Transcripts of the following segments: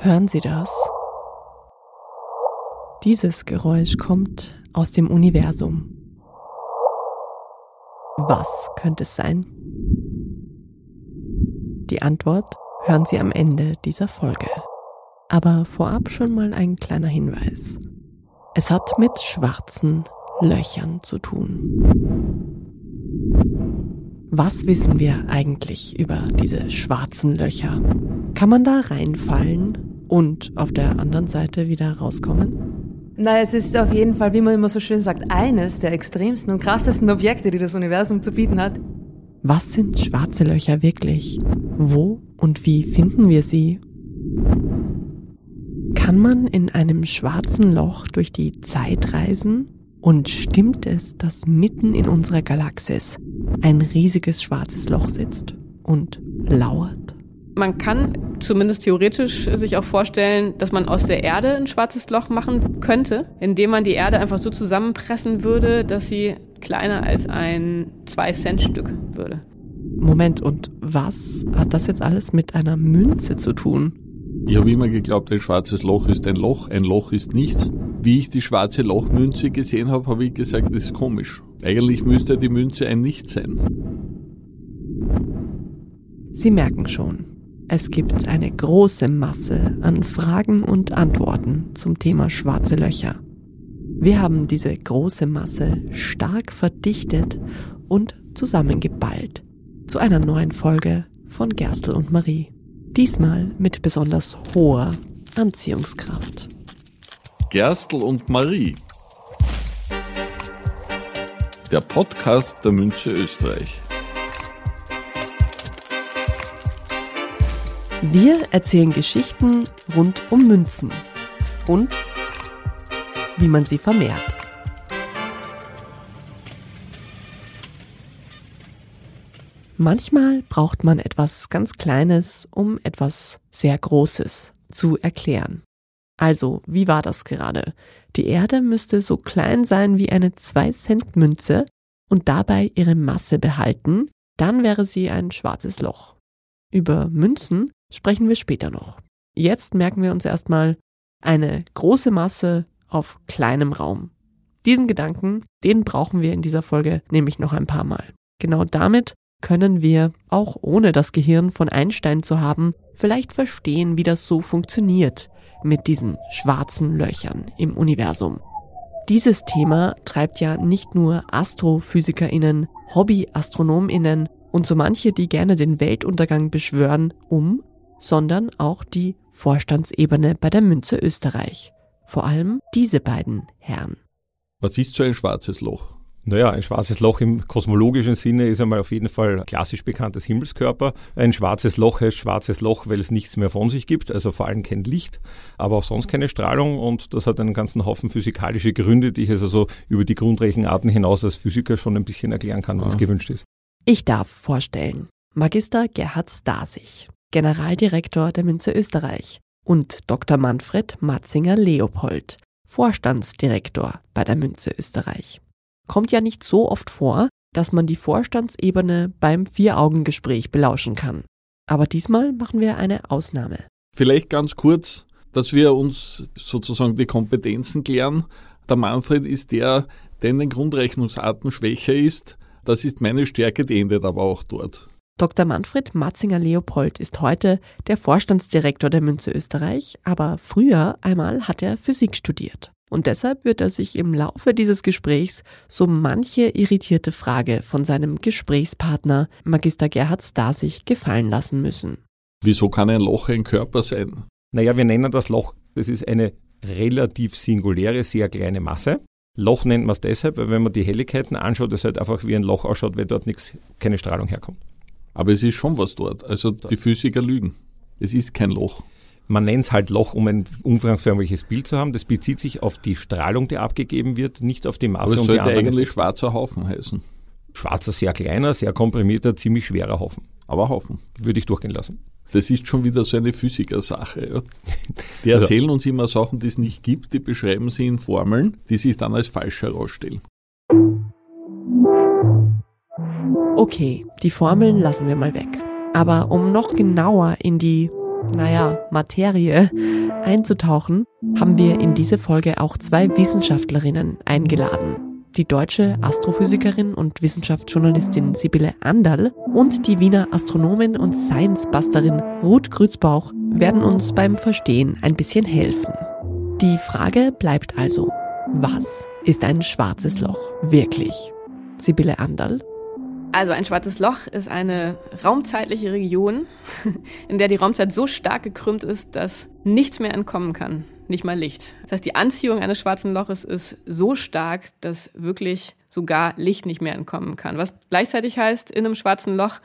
Hören Sie das? Dieses Geräusch kommt aus dem Universum. Was könnte es sein? Die Antwort hören Sie am Ende dieser Folge. Aber vorab schon mal ein kleiner Hinweis. Es hat mit schwarzen Löchern zu tun. Was wissen wir eigentlich über diese schwarzen Löcher? Kann man da reinfallen und auf der anderen Seite wieder rauskommen? Na, es ist auf jeden Fall, wie man immer so schön sagt, eines der extremsten und krassesten Objekte, die das Universum zu bieten hat. Was sind schwarze Löcher wirklich? Wo und wie finden wir sie? Kann man in einem schwarzen Loch durch die Zeit reisen? Und stimmt es, dass mitten in unserer Galaxis ein riesiges schwarzes Loch sitzt und lauert? Man kann zumindest theoretisch sich auch vorstellen, dass man aus der Erde ein schwarzes Loch machen könnte, indem man die Erde einfach so zusammenpressen würde, dass sie kleiner als ein 2-Cent-Stück würde. Moment, und was hat das jetzt alles mit einer Münze zu tun? Ich habe immer geglaubt, ein schwarzes Loch ist ein Loch, ein Loch ist nichts. Wie ich die schwarze Lochmünze gesehen habe, habe ich gesagt, das ist komisch. Eigentlich müsste die Münze ein Nichts sein. Sie merken schon, es gibt eine große Masse an Fragen und Antworten zum Thema schwarze Löcher. Wir haben diese große Masse stark verdichtet und zusammengeballt zu einer neuen Folge von Gerstl und Marie. Diesmal mit besonders hoher Anziehungskraft. Gerstl und Marie. Der Podcast der Münze Österreich. Wir erzählen Geschichten rund um Münzen und wie man sie vermehrt. Manchmal braucht man etwas ganz Kleines, um etwas sehr Großes zu erklären. Also, wie war das gerade? Die Erde müsste so klein sein wie eine 2-Cent-Münze und dabei ihre Masse behalten, dann wäre sie ein schwarzes Loch. Über Münzen sprechen wir später noch. Jetzt merken wir uns erstmal eine große Masse auf kleinem Raum. Diesen Gedanken, den brauchen wir in dieser Folge nämlich noch ein paar Mal. Genau damit können wir, auch ohne das Gehirn von Einstein zu haben, vielleicht verstehen, wie das so funktioniert mit diesen schwarzen Löchern im Universum. Dieses Thema treibt ja nicht nur Astrophysikerinnen, Hobbyastronominnen und so manche, die gerne den Weltuntergang beschwören, um, sondern auch die Vorstandsebene bei der Münze Österreich. Vor allem diese beiden Herren. Was ist so ein schwarzes Loch? Naja, ein schwarzes Loch im kosmologischen Sinne ist einmal auf jeden Fall klassisch bekanntes Himmelskörper. Ein schwarzes Loch heißt schwarzes Loch, weil es nichts mehr von sich gibt, also vor allem kein Licht, aber auch sonst keine Strahlung und das hat einen ganzen Haufen physikalische Gründe, die ich also so über die Grundrechenarten hinaus als Physiker schon ein bisschen erklären kann, wenn es gewünscht ist. Ich darf vorstellen, Magister Gerhard Stasig, Generaldirektor der Münze Österreich und Dr. Manfred Matzinger-Leopold, Vorstandsdirektor bei der Münze Österreich kommt ja nicht so oft vor, dass man die Vorstandsebene beim Vier-Augen-Gespräch belauschen kann. Aber diesmal machen wir eine Ausnahme. Vielleicht ganz kurz, dass wir uns sozusagen die Kompetenzen klären. Der Manfred ist der, der in den Grundrechnungsarten schwächer ist. Das ist meine Stärke, die endet aber auch dort. Dr. Manfred Matzinger-Leopold ist heute der Vorstandsdirektor der Münze Österreich, aber früher einmal hat er Physik studiert. Und deshalb wird er sich im Laufe dieses Gesprächs so manche irritierte Frage von seinem Gesprächspartner Magister Gerhard Stasig gefallen lassen müssen. Wieso kann ein Loch ein Körper sein? Naja, wir nennen das Loch, das ist eine relativ singuläre, sehr kleine Masse. Loch nennt man es deshalb, weil wenn man die Helligkeiten anschaut, es halt einfach wie ein Loch ausschaut, weil dort nichts, keine Strahlung herkommt. Aber es ist schon was dort. Also die Physiker lügen. Es ist kein Loch. Man nennt es halt Loch, um ein umfangförmiges Bild zu haben. Das bezieht sich auf die Strahlung, die abgegeben wird, nicht auf die Masse. Aber es sollte eigentlich schwarzer Haufen heißen. Schwarzer, sehr kleiner, sehr komprimierter, ziemlich schwerer Haufen. Aber Haufen. Würde ich durchgehen lassen. Das ist schon wieder so eine Physikersache. Ja. Die erzählen uns immer Sachen, die es nicht gibt, die beschreiben sie in Formeln, die sich dann als falsch herausstellen. Okay, die Formeln lassen wir mal weg. Aber um noch genauer in die naja, Materie einzutauchen, haben wir in diese Folge auch zwei Wissenschaftlerinnen eingeladen. Die deutsche Astrophysikerin und Wissenschaftsjournalistin Sibylle Anderl und die Wiener Astronomin und Science-Busterin Ruth Grützbauch werden uns beim Verstehen ein bisschen helfen. Die Frage bleibt also, was ist ein schwarzes Loch wirklich? Sibylle Anderl also ein schwarzes Loch ist eine raumzeitliche Region, in der die Raumzeit so stark gekrümmt ist, dass nichts mehr entkommen kann, nicht mal Licht. Das heißt, die Anziehung eines schwarzen Loches ist so stark, dass wirklich sogar Licht nicht mehr entkommen kann. Was gleichzeitig heißt, in einem schwarzen Loch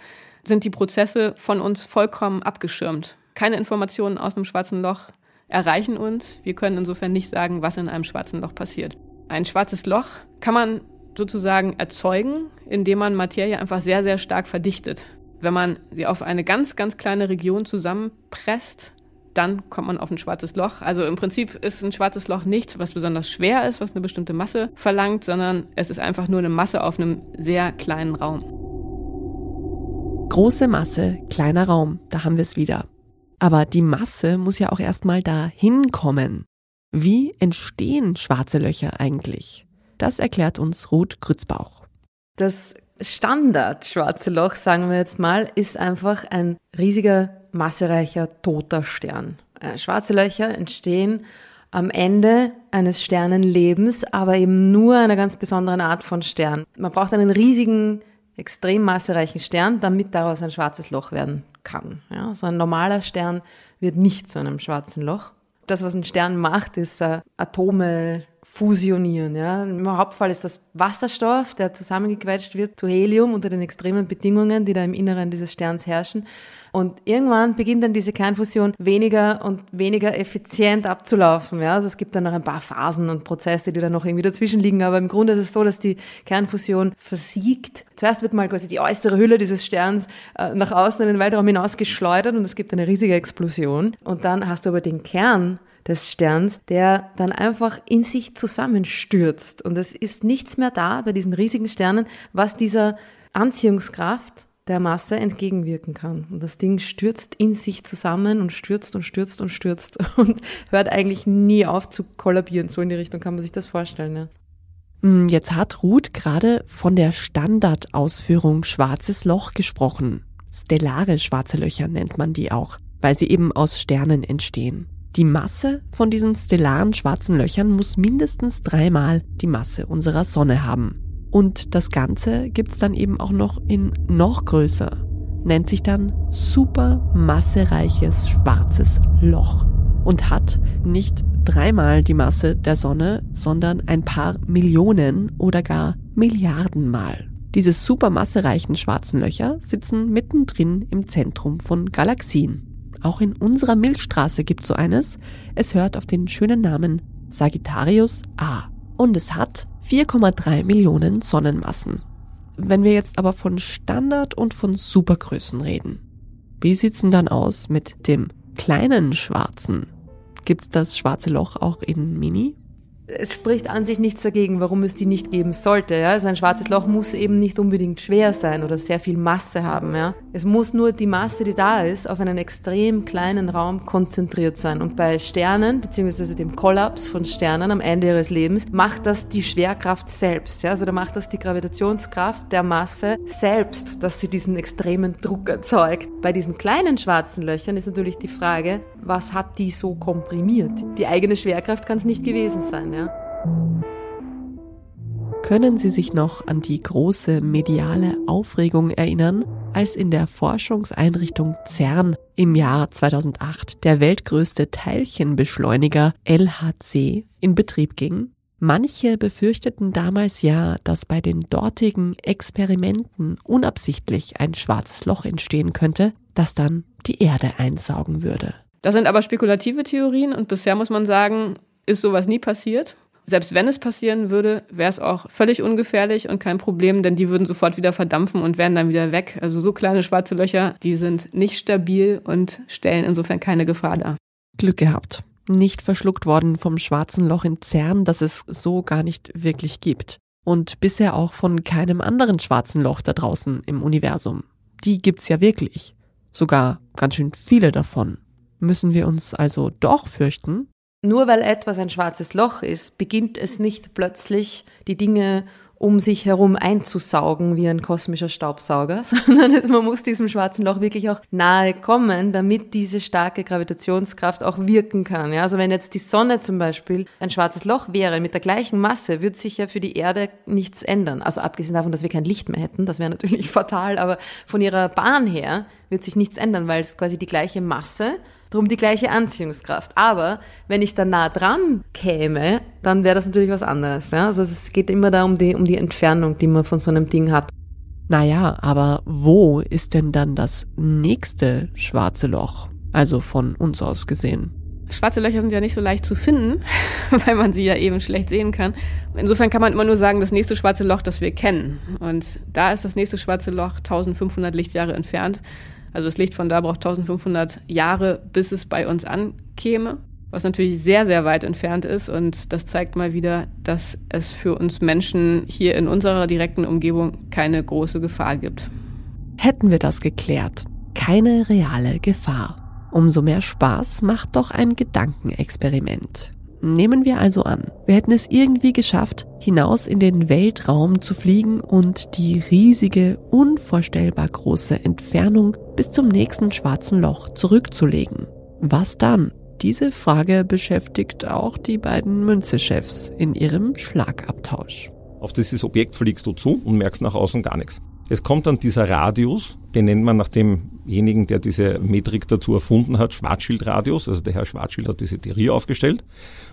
sind die Prozesse von uns vollkommen abgeschirmt. Keine Informationen aus einem schwarzen Loch erreichen uns. Wir können insofern nicht sagen, was in einem schwarzen Loch passiert. Ein schwarzes Loch kann man sozusagen erzeugen, indem man Materie einfach sehr, sehr stark verdichtet. Wenn man sie auf eine ganz, ganz kleine Region zusammenpresst, dann kommt man auf ein schwarzes Loch. Also im Prinzip ist ein schwarzes Loch nichts, was besonders schwer ist, was eine bestimmte Masse verlangt, sondern es ist einfach nur eine Masse auf einem sehr kleinen Raum. Große Masse, kleiner Raum, da haben wir es wieder. Aber die Masse muss ja auch erstmal da hinkommen. Wie entstehen schwarze Löcher eigentlich? Das erklärt uns Ruth Grützbauch. Das Standard schwarze Loch, sagen wir jetzt mal, ist einfach ein riesiger, massereicher, toter Stern. Äh, schwarze Löcher entstehen am Ende eines Sternenlebens, aber eben nur einer ganz besonderen Art von Stern. Man braucht einen riesigen, extrem massereichen Stern, damit daraus ein schwarzes Loch werden kann. Ja, so ein normaler Stern wird nicht zu einem schwarzen Loch. Das, was ein Stern macht, ist äh, Atome fusionieren. Ja. Im Hauptfall ist das Wasserstoff, der zusammengequetscht wird zu Helium unter den extremen Bedingungen, die da im Inneren dieses Sterns herrschen. Und irgendwann beginnt dann diese Kernfusion weniger und weniger effizient abzulaufen. Ja. Also es gibt dann noch ein paar Phasen und Prozesse, die da noch irgendwie dazwischen liegen. Aber im Grunde ist es so, dass die Kernfusion versiegt. Zuerst wird mal quasi die äußere Hülle dieses Sterns äh, nach außen in den Weltraum hinaus geschleudert und es gibt eine riesige Explosion. Und dann hast du aber den Kern des Sterns, der dann einfach in sich zusammenstürzt. Und es ist nichts mehr da bei diesen riesigen Sternen, was dieser Anziehungskraft der Masse entgegenwirken kann. Und das Ding stürzt in sich zusammen und stürzt und stürzt und stürzt und hört eigentlich nie auf zu kollabieren. So in die Richtung kann man sich das vorstellen. Ja. Hm, jetzt hat Ruth gerade von der Standardausführung schwarzes Loch gesprochen. Stellare schwarze Löcher nennt man die auch, weil sie eben aus Sternen entstehen. Die Masse von diesen stellaren schwarzen Löchern muss mindestens dreimal die Masse unserer Sonne haben. Und das Ganze gibt's dann eben auch noch in noch größer. Nennt sich dann supermassereiches schwarzes Loch und hat nicht dreimal die Masse der Sonne, sondern ein paar Millionen oder gar Milliardenmal. Diese supermassereichen schwarzen Löcher sitzen mittendrin im Zentrum von Galaxien. Auch in unserer Milchstraße gibt so eines. Es hört auf den schönen Namen Sagittarius A. Und es hat 4,3 Millionen Sonnenmassen. Wenn wir jetzt aber von Standard und von Supergrößen reden, wie sieht's denn dann aus mit dem kleinen Schwarzen? Gibt's das schwarze Loch auch in Mini? Es spricht an sich nichts dagegen, warum es die nicht geben sollte. Ja? Also ein schwarzes Loch muss eben nicht unbedingt schwer sein oder sehr viel Masse haben. Ja? Es muss nur die Masse, die da ist, auf einen extrem kleinen Raum konzentriert sein. Und bei Sternen, beziehungsweise dem Kollaps von Sternen am Ende ihres Lebens, macht das die Schwerkraft selbst. Ja? Also da macht das die Gravitationskraft der Masse selbst, dass sie diesen extremen Druck erzeugt. Bei diesen kleinen schwarzen Löchern ist natürlich die Frage, was hat die so komprimiert? Die eigene Schwerkraft kann es nicht gewesen sein. Ja? Können Sie sich noch an die große mediale Aufregung erinnern, als in der Forschungseinrichtung CERN im Jahr 2008 der weltgrößte Teilchenbeschleuniger LHC in Betrieb ging? Manche befürchteten damals ja, dass bei den dortigen Experimenten unabsichtlich ein schwarzes Loch entstehen könnte, das dann die Erde einsaugen würde. Das sind aber spekulative Theorien und bisher muss man sagen, ist sowas nie passiert. Selbst wenn es passieren würde, wäre es auch völlig ungefährlich und kein Problem, denn die würden sofort wieder verdampfen und wären dann wieder weg. Also so kleine schwarze Löcher, die sind nicht stabil und stellen insofern keine Gefahr dar. Glück gehabt. Nicht verschluckt worden vom schwarzen Loch in CERN, das es so gar nicht wirklich gibt. Und bisher auch von keinem anderen schwarzen Loch da draußen im Universum. Die gibt's ja wirklich. Sogar ganz schön viele davon. Müssen wir uns also doch fürchten? Nur weil etwas ein schwarzes Loch ist, beginnt es nicht plötzlich die Dinge um sich herum einzusaugen wie ein kosmischer Staubsauger, sondern es, man muss diesem schwarzen Loch wirklich auch nahe kommen, damit diese starke Gravitationskraft auch wirken kann. Ja, also wenn jetzt die Sonne zum Beispiel ein schwarzes Loch wäre mit der gleichen Masse, würde sich ja für die Erde nichts ändern. Also abgesehen davon, dass wir kein Licht mehr hätten, das wäre natürlich fatal, aber von ihrer Bahn her wird sich nichts ändern, weil es quasi die gleiche Masse Drum die gleiche Anziehungskraft. Aber wenn ich da nah dran käme, dann wäre das natürlich was anderes. Ja? Also es geht immer da um die, um die Entfernung, die man von so einem Ding hat. Naja, aber wo ist denn dann das nächste schwarze Loch? Also von uns aus gesehen. Schwarze Löcher sind ja nicht so leicht zu finden, weil man sie ja eben schlecht sehen kann. Insofern kann man immer nur sagen, das nächste schwarze Loch, das wir kennen. Und da ist das nächste schwarze Loch 1500 Lichtjahre entfernt. Also das Licht von da braucht 1500 Jahre, bis es bei uns ankäme, was natürlich sehr, sehr weit entfernt ist. Und das zeigt mal wieder, dass es für uns Menschen hier in unserer direkten Umgebung keine große Gefahr gibt. Hätten wir das geklärt. Keine reale Gefahr. Umso mehr Spaß macht doch ein Gedankenexperiment. Nehmen wir also an, wir hätten es irgendwie geschafft, hinaus in den Weltraum zu fliegen und die riesige, unvorstellbar große Entfernung bis zum nächsten schwarzen Loch zurückzulegen. Was dann? Diese Frage beschäftigt auch die beiden Münzechefs in ihrem Schlagabtausch. Auf dieses Objekt fliegst du zu und merkst nach außen gar nichts. Es kommt dann dieser Radius, den nennt man nach demjenigen, der diese Metrik dazu erfunden hat, Schwarzschildradius. Also der Herr Schwarzschild hat diese Theorie aufgestellt.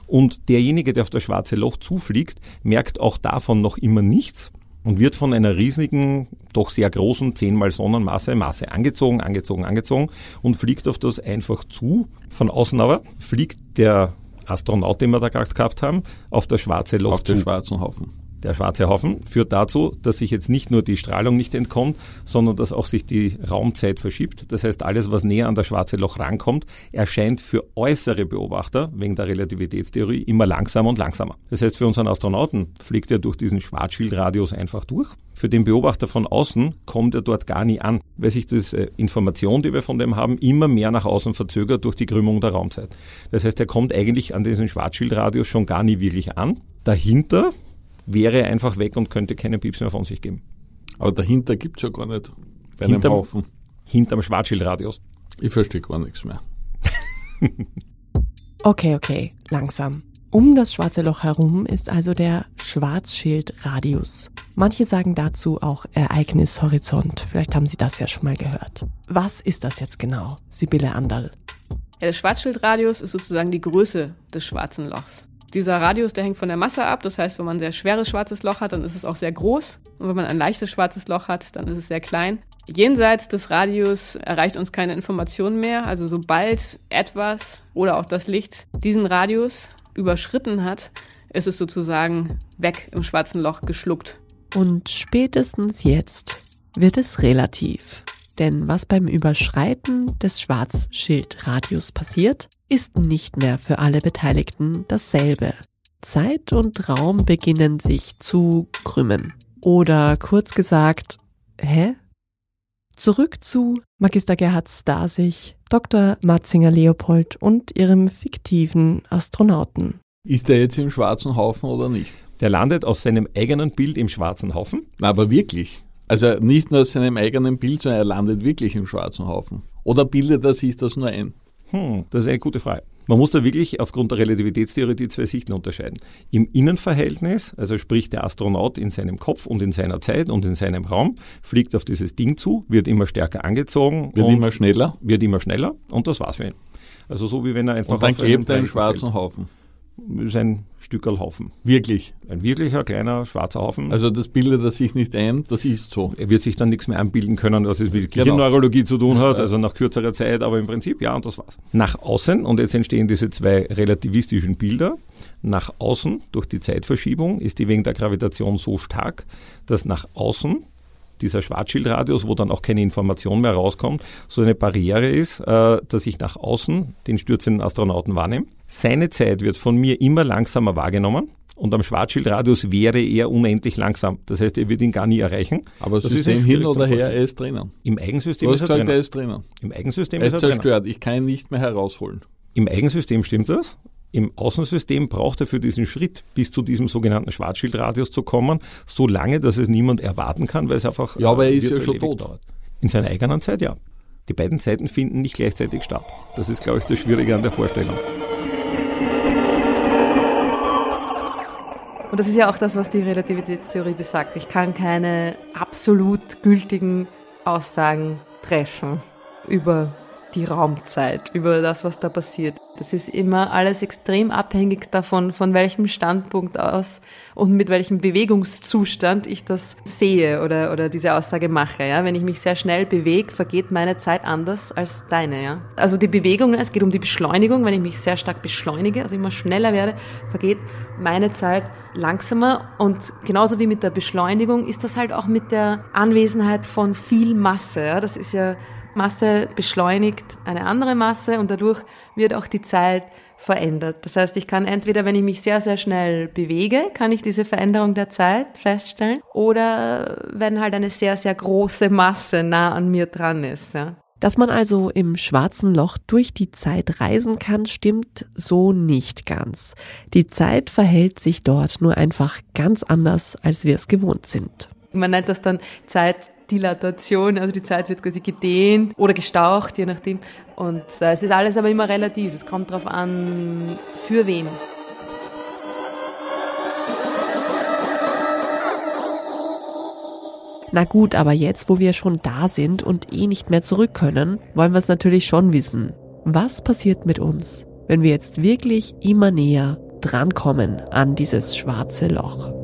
Und derjenige, der auf das schwarze Loch zufliegt, merkt auch davon noch immer nichts und wird von einer riesigen, doch sehr großen, zehnmal Sonnenmasse Masse angezogen, angezogen, angezogen und fliegt auf das einfach zu. Von außen aber fliegt der Astronaut, den wir da gerade gehabt haben, auf das schwarze Loch auf zu. den schwarzen Haufen. Der schwarze Haufen führt dazu, dass sich jetzt nicht nur die Strahlung nicht entkommt, sondern dass auch sich die Raumzeit verschiebt. Das heißt, alles, was näher an das schwarze Loch rankommt, erscheint für äußere Beobachter wegen der Relativitätstheorie immer langsamer und langsamer. Das heißt, für unseren Astronauten fliegt er durch diesen Schwarzschildradius einfach durch. Für den Beobachter von außen kommt er dort gar nie an, weil sich diese äh, Information, die wir von dem haben, immer mehr nach außen verzögert durch die Krümmung der Raumzeit. Das heißt, er kommt eigentlich an diesen Schwarzschildradius schon gar nie wirklich an. Dahinter wäre einfach weg und könnte keinen Pieps mehr von sich geben. Aber dahinter gibt es ja gar nicht. Bei Hinterm- einem Haufen. Hinterm Schwarzschildradius. Ich verstehe gar nichts mehr. Okay, okay, langsam. Um das schwarze Loch herum ist also der Schwarzschildradius. Manche sagen dazu auch Ereignishorizont. Vielleicht haben Sie das ja schon mal gehört. Was ist das jetzt genau, Sibylle Anderl? Ja, der Schwarzschildradius ist sozusagen die Größe des schwarzen Lochs. Dieser Radius, der hängt von der Masse ab. Das heißt, wenn man ein sehr schweres schwarzes Loch hat, dann ist es auch sehr groß. Und wenn man ein leichtes schwarzes Loch hat, dann ist es sehr klein. Jenseits des Radius erreicht uns keine Information mehr. Also sobald etwas oder auch das Licht diesen Radius überschritten hat, ist es sozusagen weg im schwarzen Loch geschluckt. Und spätestens jetzt wird es relativ. Denn was beim Überschreiten des Schwarzschildradius passiert, ist nicht mehr für alle Beteiligten dasselbe. Zeit und Raum beginnen sich zu krümmen. Oder kurz gesagt, hä? Zurück zu Magister Gerhard Stasig, Dr. Matzinger Leopold und ihrem fiktiven Astronauten. Ist der jetzt im schwarzen Haufen oder nicht? Der landet aus seinem eigenen Bild im schwarzen Haufen. Na, aber wirklich. Also nicht nur aus seinem eigenen Bild, sondern er landet wirklich im schwarzen Haufen. Oder bildet er sich das nur ein? Hm, das ist eine gute Frage. Man muss da wirklich aufgrund der Relativitätstheorie die zwei Sichten unterscheiden. Im Innenverhältnis, also sprich der Astronaut in seinem Kopf und in seiner Zeit und in seinem Raum, fliegt auf dieses Ding zu, wird immer stärker angezogen Wird immer schneller wird immer schneller und das war's für ihn. Also so wie wenn er einfach und dann klebt er im schwarzen Haufen. fällt. Das ist ein Stückerl Haufen. Wirklich. Ein wirklicher kleiner schwarzer Haufen. Also das bildet er sich nicht ein, das ist so. er wird sich dann nichts mehr anbilden können, was es mit Genau. Gehirnneurologie zu tun hat, also nach kürzerer Zeit, aber im Prinzip ja, und das war's. Nach außen, und jetzt entstehen diese zwei relativistischen Bilder, nach außen durch die Zeitverschiebung ist die wegen der Gravitation so stark, dass nach außen dieser Schwarzschildradius, wo dann auch keine Information mehr rauskommt, so eine Barriere ist, äh, dass ich nach außen den stürzenden Astronauten wahrnehme. Seine Zeit wird von mir immer langsamer wahrgenommen und am Schwarzschildradius wäre er unendlich langsam. Das heißt, er wird ihn gar nie erreichen. Aber das System hin oder her, er ist drinnen. Im Eigensystem du ist hast er gesagt, drinnen. er ist drinnen. Im Eigensystem Er ist ist er drinnen. zerstört. Ich kann ihn nicht mehr herausholen. Im Eigensystem stimmt das. Im Außensystem braucht er für diesen Schritt bis zu diesem sogenannten Schwarzschildradius zu kommen, so lange, dass es niemand erwarten kann, weil es einfach Ja, aber er äh, ist ja schon tot. dauert. In seiner eigenen Zeit, ja. Die beiden Zeiten finden nicht gleichzeitig statt. Das ist, glaube ich, das Schwierige an der Vorstellung. Und das ist ja auch das, was die Relativitätstheorie besagt. Ich kann keine absolut gültigen Aussagen treffen über die Raumzeit, über das, was da passiert. Das ist immer alles extrem abhängig davon, von welchem Standpunkt aus und mit welchem Bewegungszustand ich das sehe oder, oder diese Aussage mache. Ja? Wenn ich mich sehr schnell bewege, vergeht meine Zeit anders als deine. Ja? Also die Bewegung, es geht um die Beschleunigung. Wenn ich mich sehr stark beschleunige, also immer schneller werde, vergeht meine Zeit langsamer. Und genauso wie mit der Beschleunigung ist das halt auch mit der Anwesenheit von viel Masse. Ja? Das ist ja Masse beschleunigt eine andere Masse und dadurch wird auch die Zeit verändert. Das heißt, ich kann entweder, wenn ich mich sehr, sehr schnell bewege, kann ich diese Veränderung der Zeit feststellen oder wenn halt eine sehr, sehr große Masse nah an mir dran ist. Ja. Dass man also im schwarzen Loch durch die Zeit reisen kann, stimmt so nicht ganz. Die Zeit verhält sich dort nur einfach ganz anders, als wir es gewohnt sind. Man nennt das dann Zeitdilatation, also die Zeit wird quasi gedehnt oder gestaucht, je nachdem. Und äh, es ist alles aber immer relativ. Es kommt darauf an, für wen. Na gut, aber jetzt, wo wir schon da sind und eh nicht mehr zurück können, wollen wir es natürlich schon wissen. Was passiert mit uns, wenn wir jetzt wirklich immer näher drankommen an dieses schwarze Loch?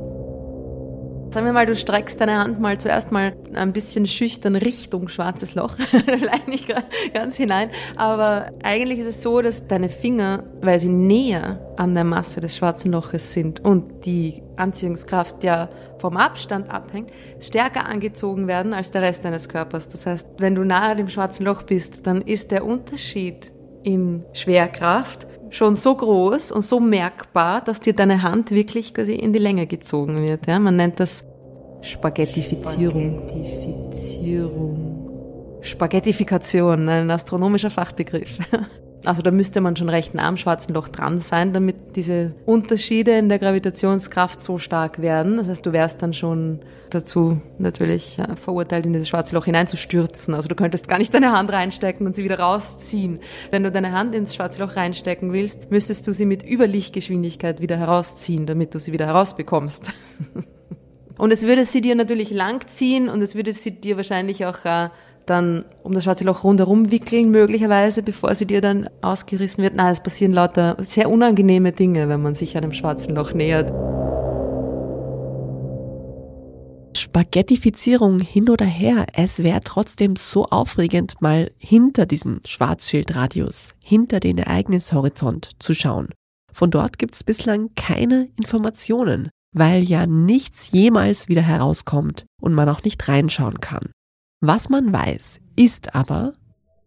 Sagen wir mal, du streckst deine Hand mal zuerst mal ein bisschen schüchtern Richtung schwarzes Loch, vielleicht nicht ganz hinein, aber eigentlich ist es so, dass deine Finger, weil sie näher an der Masse des schwarzen Loches sind und die Anziehungskraft ja vom Abstand abhängt, stärker angezogen werden als der Rest deines Körpers. Das heißt, wenn du nahe dem schwarzen Loch bist, dann ist der Unterschied in Schwerkraft schon so groß und so merkbar, dass dir deine Hand wirklich quasi in die Länge gezogen wird. Ja? Man nennt das Spaghettifizierung. Spaghettifizierung. Spaghettifikation, ein astronomischer Fachbegriff. Also da müsste man schon recht nah am schwarzen Loch dran sein, damit diese Unterschiede in der Gravitationskraft so stark werden. Das heißt, du wärst dann schon dazu natürlich ja, verurteilt, in dieses schwarze Loch hineinzustürzen. Also du könntest gar nicht deine Hand reinstecken und sie wieder rausziehen. Wenn du deine Hand ins schwarze Loch reinstecken willst, müsstest du sie mit Überlichtgeschwindigkeit wieder herausziehen, damit du sie wieder herausbekommst. und es würde sie dir natürlich langziehen und es würde sie dir wahrscheinlich auch äh, dann um das schwarze Loch rundherum wickeln, möglicherweise, bevor sie dir dann ausgerissen wird. Nein, es passieren lauter sehr unangenehme Dinge, wenn man sich einem schwarzen Loch nähert. Spaghettifizierung hin oder her, es wäre trotzdem so aufregend, mal hinter diesen Schwarzschildradius, hinter den Ereignishorizont zu schauen. Von dort gibt es bislang keine Informationen, weil ja nichts jemals wieder herauskommt und man auch nicht reinschauen kann. Was man weiß, ist aber,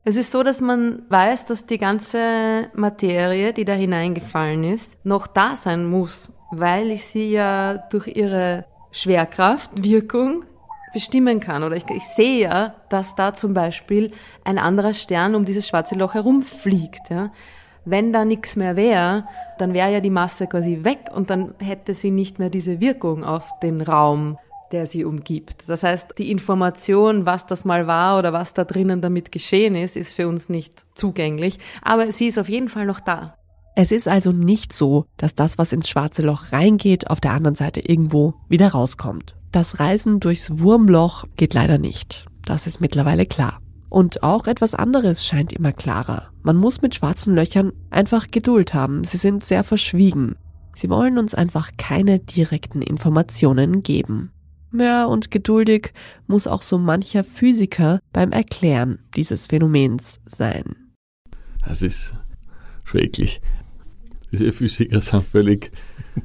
es ist so, dass man weiß, dass die ganze Materie, die da hineingefallen ist, noch da sein muss, weil ich sie ja durch ihre Schwerkraft, Wirkung bestimmen kann. Oder ich, ich sehe ja, dass da zum Beispiel ein anderer Stern um dieses schwarze Loch herumfliegt. Ja. Wenn da nichts mehr wäre, dann wäre ja die Masse quasi weg und dann hätte sie nicht mehr diese Wirkung auf den Raum der sie umgibt. Das heißt, die Information, was das mal war oder was da drinnen damit geschehen ist, ist für uns nicht zugänglich, aber sie ist auf jeden Fall noch da. Es ist also nicht so, dass das, was ins schwarze Loch reingeht, auf der anderen Seite irgendwo wieder rauskommt. Das Reisen durchs Wurmloch geht leider nicht. Das ist mittlerweile klar. Und auch etwas anderes scheint immer klarer. Man muss mit schwarzen Löchern einfach Geduld haben. Sie sind sehr verschwiegen. Sie wollen uns einfach keine direkten Informationen geben. Ja, und geduldig muss auch so mancher Physiker beim Erklären dieses Phänomens sein. Das ist schrecklich. Diese Physiker sind völlig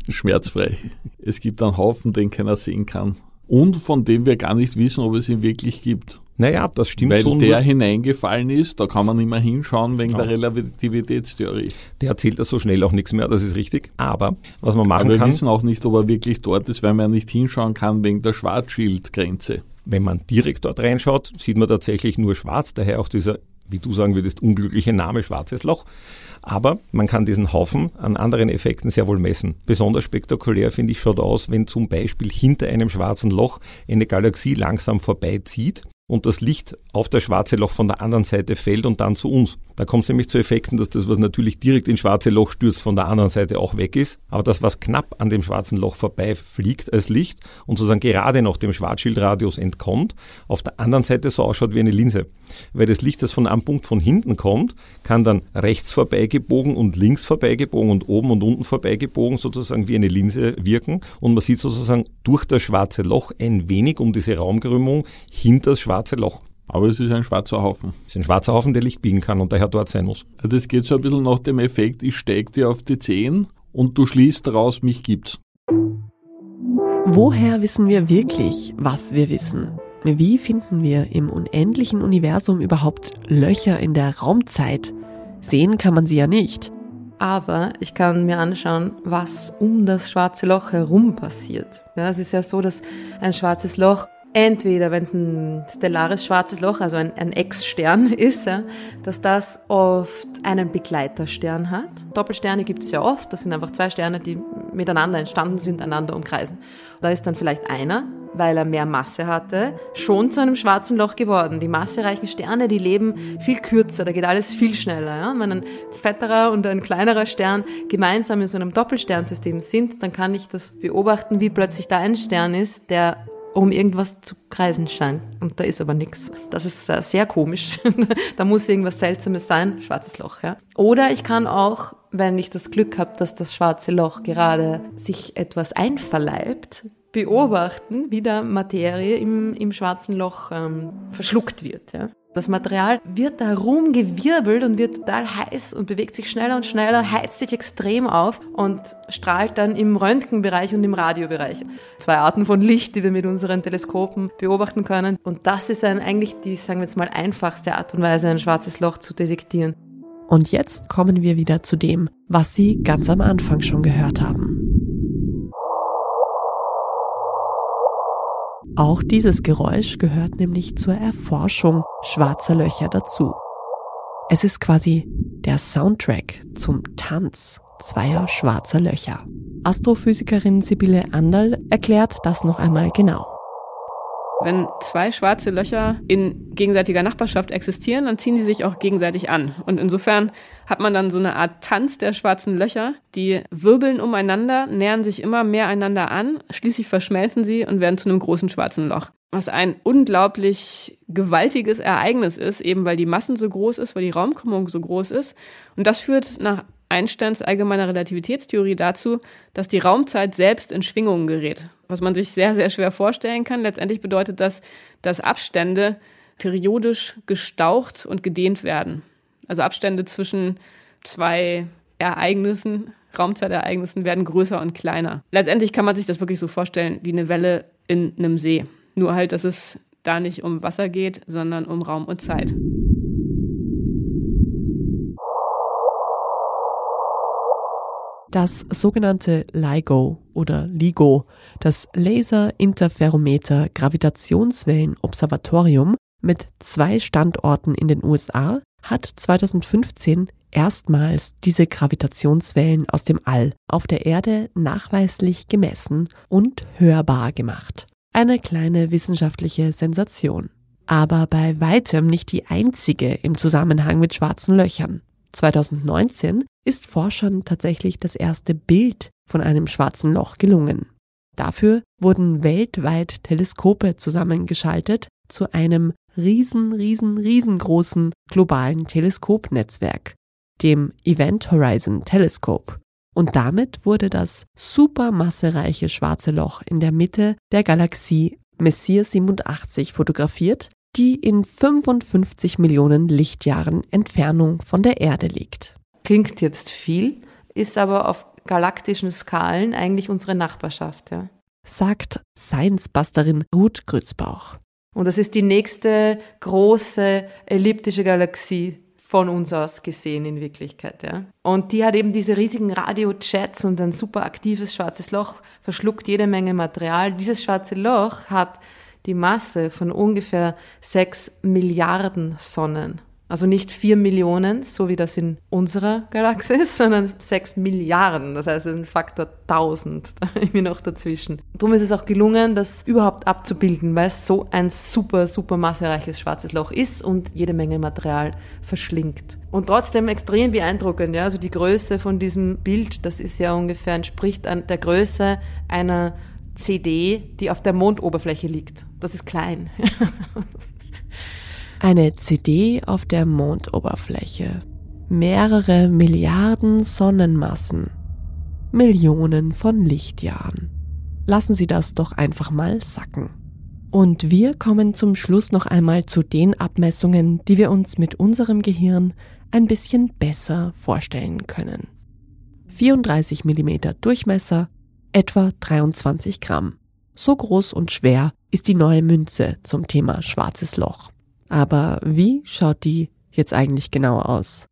schmerzfrei. Es gibt einen Haufen, den keiner sehen kann. Und von dem wir gar nicht wissen, ob es ihn wirklich gibt. Naja, das stimmt Weil so. der hineingefallen ist, da kann man nicht mehr hinschauen wegen Ja. der Relativitätstheorie. der erzählt das so schnell auch nichts mehr, das ist richtig. Aber was man machen Aber wir kann, wissen auch nicht, ob er wirklich dort ist, weil man nicht hinschauen kann wegen der Schwarzschildgrenze. wenn man direkt dort reinschaut, sieht man tatsächlich nur schwarz, daher auch dieser, wie du sagen würdest, unglückliche Name schwarzes Loch. Aber man kann diesen Haufen an anderen Effekten sehr wohl messen. Besonders spektakulär, finde ich, schaut aus, wenn zum Beispiel hinter einem schwarzen Loch eine Galaxie langsam vorbeizieht und das Licht auf das schwarze Loch von der anderen Seite fällt und dann zu uns. Da kommt es nämlich zu Effekten, dass das, was natürlich direkt ins schwarze Loch stürzt, von der anderen Seite auch weg ist. Aber das, was knapp an dem schwarzen Loch vorbeifliegt als Licht und sozusagen gerade noch dem Schwarzschildradius entkommt, auf der anderen Seite so ausschaut wie eine Linse. Weil das Licht, das von einem Punkt von hinten kommt, kann dann rechts vorbeigebogen und links vorbeigebogen und oben und unten vorbeigebogen sozusagen wie eine Linse wirken. Und man sieht sozusagen durch das schwarze Loch ein wenig um diese Raumkrümmung hinter das schwarze Loch. Aber es ist ein schwarzer Haufen. Das ist ein schwarzer Haufen, der Licht biegen kann und daher dort sein muss. Das geht so ein bisschen nach dem Effekt, ich steig dir auf die Zehen und du schließt daraus, mich gibt's. Woher wissen wir wirklich, was wir wissen? Wie finden wir im unendlichen Universum überhaupt Löcher in der Raumzeit? Sehen kann man sie ja nicht. Aber ich kann mir anschauen, was um das schwarze Loch herum passiert. Ja, es ist ja so, dass ein schwarzes Loch entweder, wenn es ein stellares schwarzes Loch, also ein, ein Ex-Stern ist, ja, dass das oft einen Begleiterstern hat. Doppelsterne gibt es ja oft. Das sind einfach zwei Sterne, die miteinander entstanden sind, einander umkreisen. Da ist dann vielleicht einer, weil er mehr Masse hatte, schon zu einem schwarzen Loch geworden. Die massereichen Sterne, die leben viel kürzer, da geht alles viel schneller. Ja? Wenn ein fetterer und ein kleinerer Stern gemeinsam in so einem Doppelsternsystem sind, dann kann ich das beobachten, wie plötzlich da ein Stern ist, der um irgendwas zu kreisen scheint. Und da ist aber nichts. Das ist äh, sehr komisch. da muss irgendwas Seltsames sein. Schwarzes Loch, ja. Oder ich kann auch, wenn ich das Glück habe, dass das schwarze Loch gerade sich etwas einverleibt, beobachten, wie da Materie im, im schwarzen Loch ähm, verschluckt wird. Ja. Das Material wird da rumgewirbelt und wird total heiß und bewegt sich schneller und schneller, heizt sich extrem auf und strahlt dann im Röntgenbereich und im Radiobereich. Zwei Arten von Licht, die wir mit unseren Teleskopen beobachten können. Und das ist ein, eigentlich die, sagen wir jetzt mal, einfachste Art und Weise, ein schwarzes Loch zu detektieren. Und jetzt kommen wir wieder zu dem, was Sie ganz am Anfang schon gehört haben. Auch dieses Geräusch gehört nämlich zur Erforschung schwarzer Löcher dazu. Es ist quasi der Soundtrack zum Tanz zweier schwarzer Löcher. Astrophysikerin Sibylle Anderl erklärt das noch einmal genau. Wenn zwei schwarze Löcher in gegenseitiger Nachbarschaft existieren, dann ziehen sie sich auch gegenseitig an. Und insofern hat man dann so eine Art Tanz der schwarzen Löcher. Die wirbeln umeinander, nähern sich immer mehr einander an, schließlich verschmelzen sie und werden zu einem großen schwarzen Loch. Was ein unglaublich gewaltiges Ereignis ist, eben weil die Massen so groß ist, weil die Raumkrümmung so groß ist. Und das führt nach Einsteins allgemeiner Relativitätstheorie dazu, dass die Raumzeit selbst in Schwingungen gerät. Was man sich sehr, sehr schwer vorstellen kann. Letztendlich bedeutet das, dass Abstände periodisch gestaucht und gedehnt werden. Also Abstände zwischen zwei Ereignissen, Raumzeitereignissen werden größer und kleiner. Letztendlich kann man sich das wirklich so vorstellen wie eine Welle in einem See. Nur halt, dass es da nicht um Wasser geht, sondern um Raum und Zeit. Das sogenannte LIGO oder LIGO, das Laser Interferometer Gravitationswellenobservatorium mit zwei Standorten in den USA, hat 2015 erstmals diese Gravitationswellen aus dem All auf der Erde nachweislich gemessen und hörbar gemacht. Eine kleine wissenschaftliche Sensation. Aber bei weitem nicht die einzige im Zusammenhang mit schwarzen Löchern. 2019 ist Forschern tatsächlich das erste Bild von einem schwarzen Loch gelungen. Dafür wurden weltweit Teleskope zusammengeschaltet zu einem riesen, riesen, riesengroßen globalen Teleskopnetzwerk, dem Event Horizon Telescope. Und damit wurde das supermassereiche schwarze Loch in der Mitte der Galaxie Messier 87 fotografiert, die in 55 Millionen Lichtjahren Entfernung von der Erde liegt. Klingt jetzt viel, ist aber auf galaktischen Skalen eigentlich unsere Nachbarschaft. Ja. Sagt Science-Busterin Ruth Grützbauch. Und das ist die nächste große elliptische Galaxie von uns aus gesehen in Wirklichkeit. Ja. Und die hat eben diese riesigen Radiojets und ein super aktives schwarzes Loch, verschluckt jede Menge Material. Dieses schwarze Loch hat die Masse von ungefähr sechs Milliarden Sonnen. Also nicht vier Millionen, so wie das in unserer Galaxie ist, sondern sechs Milliarden. Das heißt, es ist ein Faktor 1000 irgendwie noch dazwischen. Darum ist es auch gelungen, das überhaupt abzubilden, weil es so ein super, super massereiches schwarzes Loch ist und jede Menge Material verschlingt. Und trotzdem extrem beeindruckend, ja. Also die Größe von diesem Bild, das ist ja ungefähr, entspricht der Größe einer CD, die auf der Mondoberfläche liegt. Das ist klein. Eine CD auf der Mondoberfläche. Mehrere Milliarden Sonnenmassen. Millionen von Lichtjahren. Lassen Sie das doch einfach mal sacken. Und wir kommen zum Schluss noch einmal zu den Abmessungen, die wir uns mit unserem Gehirn ein bisschen besser vorstellen können. 34 mm Durchmesser, etwa 23 Gramm. So groß und schwer ist die neue Münze zum Thema schwarzes Loch. Aber wie schaut die jetzt eigentlich genau aus?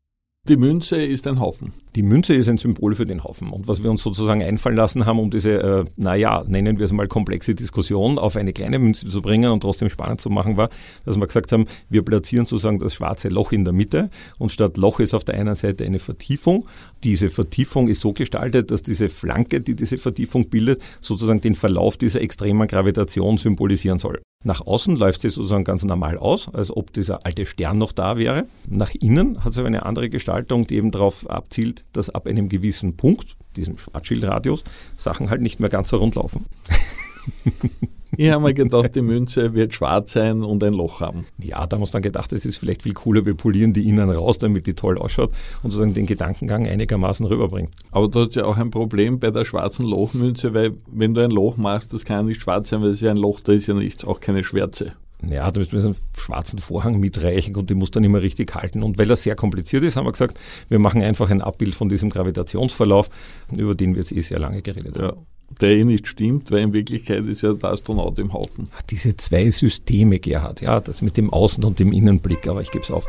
Die Münze ist ein Haufen. Die Münze ist ein Symbol für den Haufen. Und was wir uns sozusagen einfallen lassen haben, um diese, äh, naja, nennen wir es mal komplexe Diskussion auf eine kleine Münze zu bringen und trotzdem spannend zu machen, war, dass wir gesagt haben, wir platzieren sozusagen das schwarze Loch in der Mitte und statt Loch ist auf der einen Seite eine Vertiefung. Diese Vertiefung ist so gestaltet, dass diese Flanke, die diese Vertiefung bildet, sozusagen den Verlauf dieser extremen Gravitation symbolisieren soll. Nach außen läuft sie sozusagen ganz normal aus, als ob dieser alte Stern noch da wäre. Nach innen hat sie aber eine andere Gestaltung, die eben darauf abzielt, dass ab einem gewissen Punkt, diesem Schwarzschildradius, Sachen halt nicht mehr ganz so rund laufen. Ich habe mir gedacht, die Münze wird schwarz sein und ein Loch haben. Ja, da haben wir dann gedacht, es ist vielleicht viel cooler, wir polieren die innen raus, damit die toll ausschaut und sozusagen den Gedankengang einigermaßen rüberbringt. Aber du hast ja auch ein Problem bei der schwarzen Lochmünze, weil wenn du ein Loch machst, das kann ja nicht schwarz sein, weil es ja ein Loch, da ist ja nichts, auch keine Schwärze. Ja, da müssen wir einen schwarzen Vorhang mitreichen und die muss dann immer richtig halten. Und weil das sehr kompliziert ist, haben wir gesagt, wir machen einfach ein Abbild von diesem Gravitationsverlauf, über den wir jetzt eh sehr lange geredet haben. Ja der eh nicht stimmt, weil in Wirklichkeit ist ja der Astronaut im Haufen. Diese zwei Systeme, Gerhard, ja, das mit dem Außen- und dem Innenblick, aber ich gebe es auf.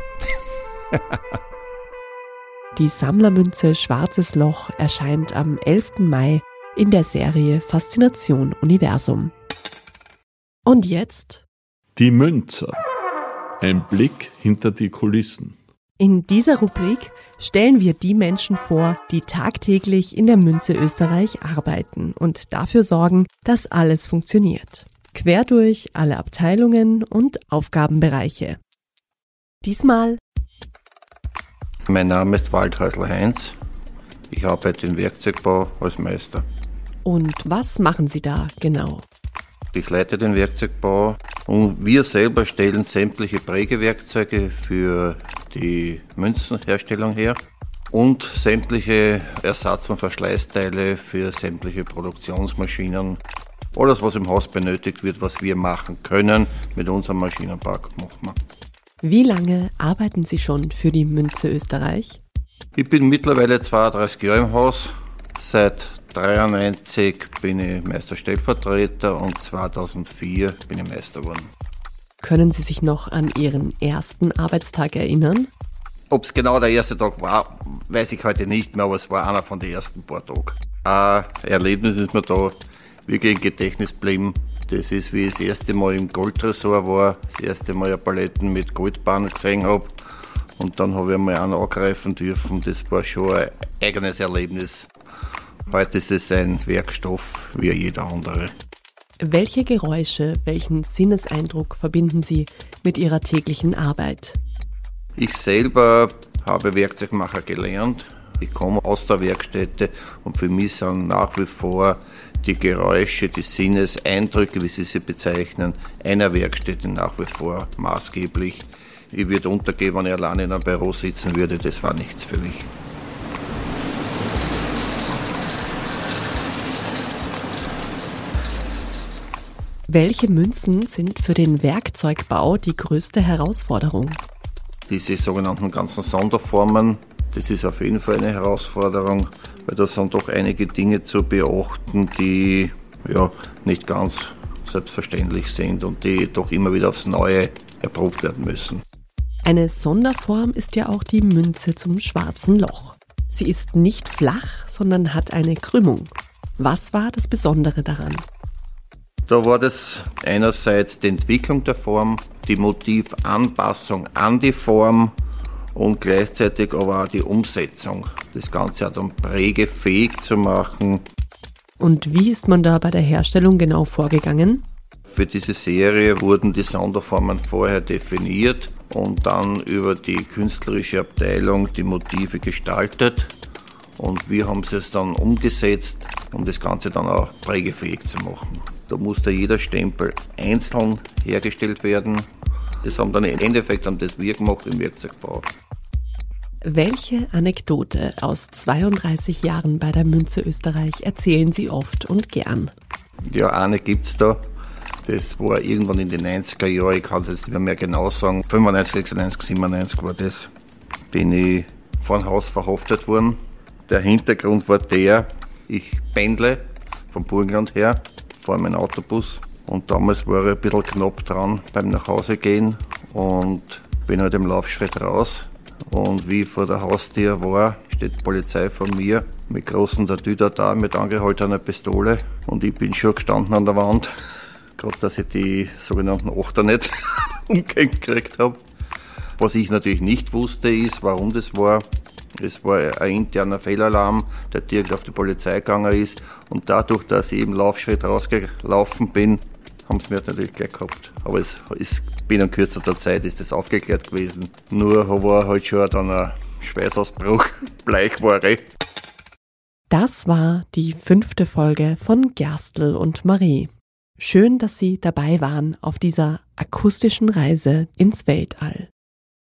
Die Sammlermünze Schwarzes Loch erscheint am 11. Mai in der Serie Faszination Universum. Und jetzt? Die Münze. Ein Blick hinter die Kulissen. In dieser Rubrik stellen wir die Menschen vor, die tagtäglich in der Münze Österreich arbeiten und dafür sorgen, dass alles funktioniert. Quer durch alle Abteilungen und Aufgabenbereiche. Diesmal. Mein Name ist Waldhäusl Heinz. Ich arbeite im Werkzeugbau als Meister. Und was machen Sie da genau? Ich leite den Werkzeugbau und wir selber stellen sämtliche Prägewerkzeuge für die Münzenherstellung her und sämtliche Ersatz- und Verschleißteile für sämtliche Produktionsmaschinen. Alles, was im Haus benötigt wird, was wir machen können, mit unserem Maschinenpark machen wir. Wie lange arbeiten Sie schon für die Münze Österreich? Ich bin mittlerweile 32 Jahre im Haus. Seit 1993 bin ich Meisterstellvertreter und 2004 bin ich Meister geworden. Können Sie sich noch an Ihren ersten Arbeitstag erinnern? Ob es genau der erste Tag war, weiß ich heute nicht mehr, aber es war einer von den ersten paar Tagen. Ein Erlebnis ist mir da wirklich im Gedächtnis geblieben. Das ist, wie ich das erste Mal im Goldtresor war, das erste Mal eine Paletten mit Goldbahn gesehen habe. Und dann habe ich einmal einen angreifen dürfen. Das war schon ein eigenes Erlebnis. Heute ist es ein Werkstoff wie jeder andere. Welche Geräusche, welchen Sinneseindruck verbinden Sie mit Ihrer täglichen Arbeit? Ich selber habe Werkzeugmacher gelernt. Ich komme aus der Werkstätte und für mich sind nach wie vor die Geräusche, die Sinneseindrücke, wie Sie sie bezeichnen, einer Werkstätte nach wie vor maßgeblich. Ich würde untergehen, wenn ich alleine in einem Büro sitzen würde. Das war nichts für mich. Welche Münzen sind für den Werkzeugbau die größte Herausforderung? Diese sogenannten ganzen Sonderformen, das ist auf jeden Fall eine Herausforderung, weil da sind doch einige Dinge zu beachten, die ja nicht ganz selbstverständlich sind und die doch immer wieder aufs Neue erprobt werden müssen. Eine Sonderform ist ja auch die Münze zum schwarzen Loch. Sie ist nicht flach, sondern hat eine Krümmung. Was war das Besondere daran? Da war das einerseits die Entwicklung der Form, die Motivanpassung an die Form und gleichzeitig aber auch die Umsetzung. Das Ganze hat dann prägefähig zu machen. Und wie ist man da bei der Herstellung genau vorgegangen? Für diese Serie wurden die Sonderformen vorher definiert und dann über die künstlerische Abteilung die Motive gestaltet. Und wir haben es dann umgesetzt, um das Ganze dann auch prägefähig zu machen. Da musste jeder Stempel einzeln hergestellt werden. Das haben dann im Endeffekt dann das wir gemacht im Werkzeugbau. Welche Anekdote aus 32 Jahren bei der Münze Österreich erzählen Sie oft und gern? Ja, eine gibt es da. Das war irgendwann in den 90er Jahren, ich kann es jetzt nicht mehr genau sagen, 95, 96, 97 war das. Bin ich von Haus verhaftet worden. Der Hintergrund war der, ich pendle vom Burgenland her, fahre meinen Autobus und damals war ich ein bisschen knapp dran beim Nachhausegehen und bin halt im Laufschritt raus. Und wie ich vor der Haustür war, steht die Polizei vor mir mit großen Tatüter da, mit angehaltener Pistole. Und ich bin schon gestanden an der Wand. Gerade, dass ich die sogenannten Achter nicht gekriegt habe. Was ich natürlich nicht wusste, ist, warum das war. Es war ein interner Fehlalarm, der direkt auf die Polizei gegangen ist. Und dadurch, dass ich im Laufschritt rausgelaufen bin, haben sie mir natürlich gleich gehabt. Aber es ist binnen kürzester Zeit ist das aufgeklärt gewesen. Nur war halt schon dann ein Schweißausbruch, Bleichware. Das war die fünfte Folge von Gerstl und Marie. Schön, dass Sie dabei waren auf dieser akustischen Reise ins Weltall.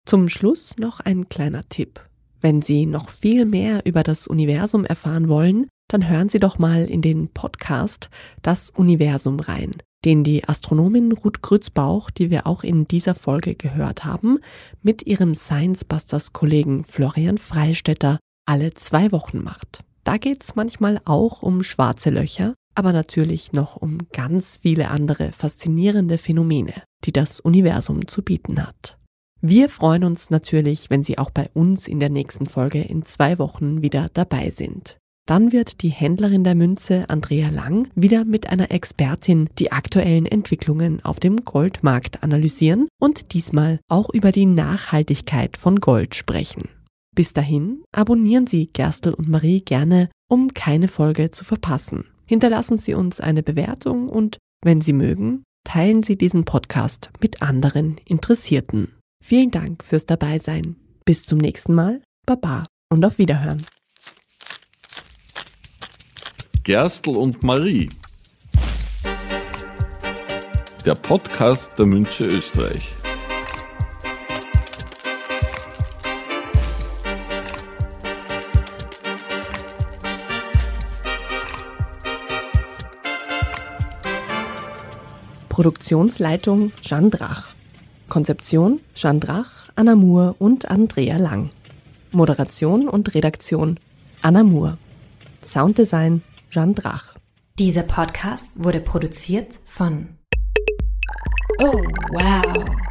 Zum Schluss noch ein kleiner Tipp. Wenn Sie noch viel mehr über das Universum erfahren wollen, dann hören Sie doch mal in den Podcast Das Universum rein den die Astronomin Ruth Grützbauch, die wir auch in dieser Folge gehört haben, mit ihrem Science Busters Kollegen Florian Freistetter alle zwei Wochen macht. Da geht's manchmal auch um schwarze Löcher, aber natürlich noch um ganz viele andere faszinierende Phänomene, die das Universum zu bieten hat. Wir freuen uns natürlich, wenn Sie auch bei uns in der nächsten Folge in zwei Wochen wieder dabei sind. Dann wird die Händlerin der Münze Andrea Lang wieder mit einer Expertin die aktuellen Entwicklungen auf dem Goldmarkt analysieren und diesmal auch über die Nachhaltigkeit von Gold sprechen. Bis dahin abonnieren Sie Gerstl und Marie gerne, um keine Folge zu verpassen. Hinterlassen Sie uns eine Bewertung und, wenn Sie mögen, teilen Sie diesen Podcast mit anderen Interessierten. Vielen Dank fürs Dabeisein. Bis zum nächsten Mal. Baba und auf Wiederhören. Gerstl und Marie. Der Podcast der Münze Österreich. Produktionsleitung Jeanne Drach. Konzeption Jeanne Drach, Anna Moore und Andrea Lang. Moderation und Redaktion Anna Moore. Sounddesign Jeanne Drach. Dieser Podcast wurde produziert von Oh, wow.